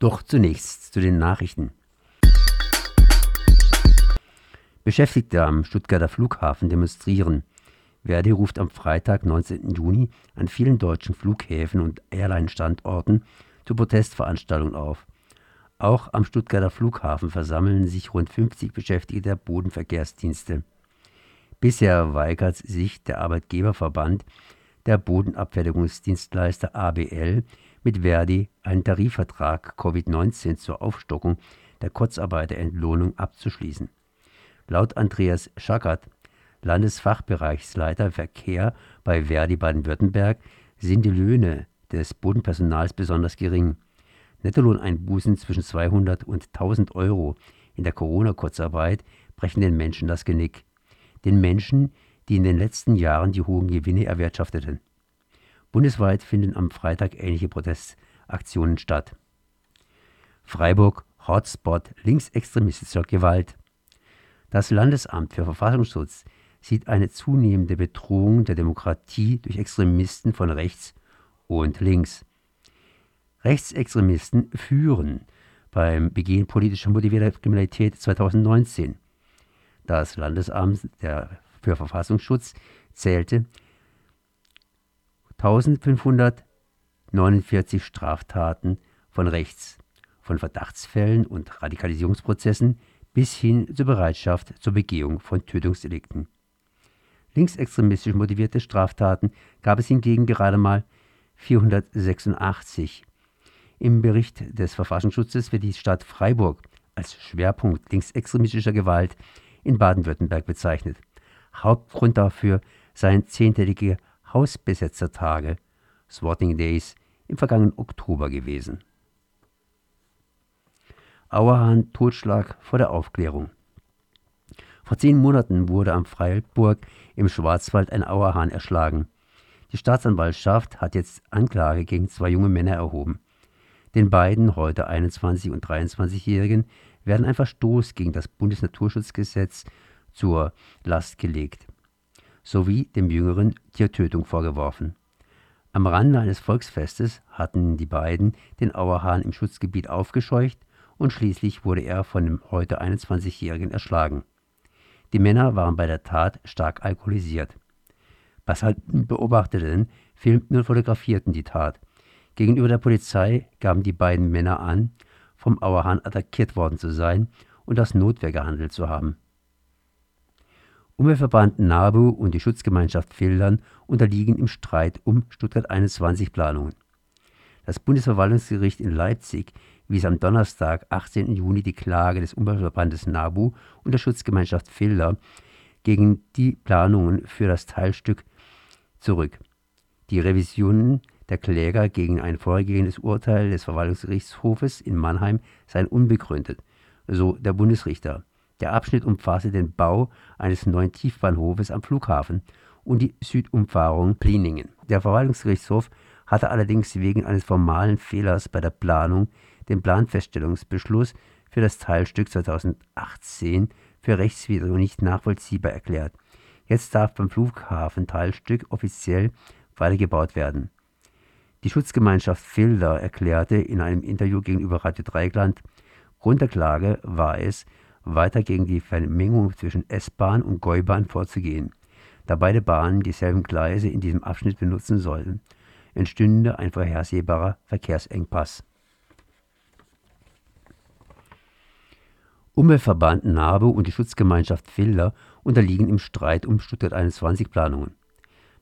Doch zunächst zu den Nachrichten. Beschäftigte am Stuttgarter Flughafen demonstrieren. Verdi ruft am Freitag, 19. Juni, an vielen deutschen Flughäfen und Airline-Standorten zu Protestveranstaltungen auf. Auch am Stuttgarter Flughafen versammeln sich rund 50 Beschäftigte der Bodenverkehrsdienste. Bisher weigert sich der Arbeitgeberverband der Bodenabfertigungsdienstleister ABL mit Verdi einen Tarifvertrag Covid-19 zur Aufstockung der Kurzarbeiterentlohnung abzuschließen. Laut Andreas Schackert, Landesfachbereichsleiter Verkehr bei Verdi Baden-Württemberg, sind die Löhne des Bodenpersonals besonders gering. Nettolohneinbußen zwischen 200 und 1000 Euro in der Corona-Kurzarbeit brechen den Menschen das Genick. Den Menschen, die in den letzten Jahren die hohen Gewinne erwirtschafteten. Bundesweit finden am Freitag ähnliche Protestaktionen statt. Freiburg Hotspot linksextremistischer Gewalt. Das Landesamt für Verfassungsschutz sieht eine zunehmende Bedrohung der Demokratie durch Extremisten von rechts und links. Rechtsextremisten führen beim Begehen politischer motivierter Kriminalität 2019. Das Landesamt für Verfassungsschutz zählte 1549 Straftaten von rechts, von Verdachtsfällen und Radikalisierungsprozessen bis hin zur Bereitschaft zur Begehung von Tötungsdelikten. Linksextremistisch motivierte Straftaten gab es hingegen gerade mal 486. Im Bericht des Verfassungsschutzes wird die Stadt Freiburg als Schwerpunkt linksextremistischer Gewalt in Baden-Württemberg bezeichnet. Hauptgrund dafür seien zehntägige Hausbesetzertage, Swatting Days, im vergangenen Oktober gewesen. Auerhahn Totschlag vor der Aufklärung. Vor zehn Monaten wurde am Freiburg im Schwarzwald ein Auerhahn erschlagen. Die Staatsanwaltschaft hat jetzt Anklage gegen zwei junge Männer erhoben. Den beiden, heute 21 und 23-Jährigen, werden ein Verstoß gegen das Bundesnaturschutzgesetz zur Last gelegt, sowie dem Jüngeren Tiertötung vorgeworfen. Am Rande eines Volksfestes hatten die beiden den Auerhahn im Schutzgebiet aufgescheucht und schließlich wurde er von dem heute 21-Jährigen erschlagen. Die Männer waren bei der Tat stark alkoholisiert. Passanten beobachteten, filmten und fotografierten die Tat. Gegenüber der Polizei gaben die beiden Männer an, vom Auerhahn attackiert worden zu sein und als Notwehr gehandelt zu haben. Umweltverband NABU und die Schutzgemeinschaft Fildern unterliegen im Streit um Stuttgart 21 Planungen. Das Bundesverwaltungsgericht in Leipzig wies am Donnerstag, 18. Juni, die Klage des Umweltverbandes NABU und der Schutzgemeinschaft Filder gegen die Planungen für das Teilstück zurück. Die Revisionen der Kläger gegen ein vorgehendes Urteil des Verwaltungsgerichtshofes in Mannheim seien unbegründet, so der Bundesrichter. Der Abschnitt umfasste den Bau eines neuen Tiefbahnhofes am Flughafen und die Südumfahrung Pliningen. Der Verwaltungsgerichtshof hatte allerdings wegen eines formalen Fehlers bei der Planung den Planfeststellungsbeschluss für das Teilstück 2018 für rechtswidrig und nicht nachvollziehbar erklärt. Jetzt darf beim Flughafen Teilstück offiziell weitergebaut werden. Die Schutzgemeinschaft Filder erklärte in einem Interview gegenüber Radio Dreigland, Grund der Klage war es, weiter gegen die Vermengung zwischen S-Bahn und Gäubahn vorzugehen. Da beide Bahnen dieselben Gleise in diesem Abschnitt benutzen sollen, entstünde ein vorhersehbarer Verkehrsengpass. Umweltverband NABU und die Schutzgemeinschaft Filder unterliegen im Streit um Stuttgart 21 Planungen.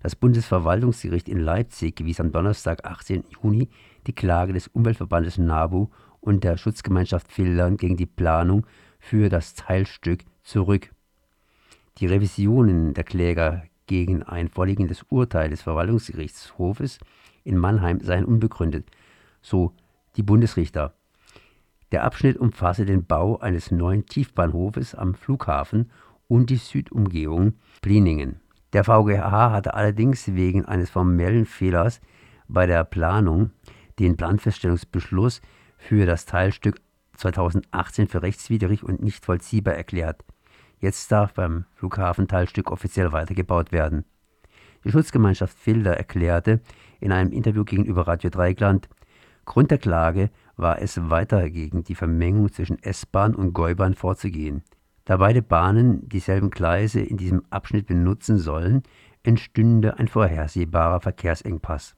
Das Bundesverwaltungsgericht in Leipzig wies am Donnerstag, 18. Juni, die Klage des Umweltverbandes NABU und der Schutzgemeinschaft Fildern gegen die Planung für das Teilstück zurück. Die Revisionen der Kläger gegen ein vorliegendes Urteil des Verwaltungsgerichtshofes in Mannheim seien unbegründet, so die Bundesrichter. Der Abschnitt umfasse den Bau eines neuen Tiefbahnhofes am Flughafen und die Südumgehung Pliningen. Der VGH hatte allerdings wegen eines formellen Fehlers bei der Planung den Planfeststellungsbeschluss für das Teilstück 2018 für rechtswidrig und nicht vollziehbar erklärt. Jetzt darf beim Flughafenteilstück offiziell weitergebaut werden. Die Schutzgemeinschaft Filder erklärte in einem Interview gegenüber Radio Dreigland, Grund der Klage war es weiter gegen die Vermengung zwischen S-Bahn und Gäubahn vorzugehen. Da beide Bahnen dieselben Gleise in diesem Abschnitt benutzen sollen, entstünde ein vorhersehbarer Verkehrsengpass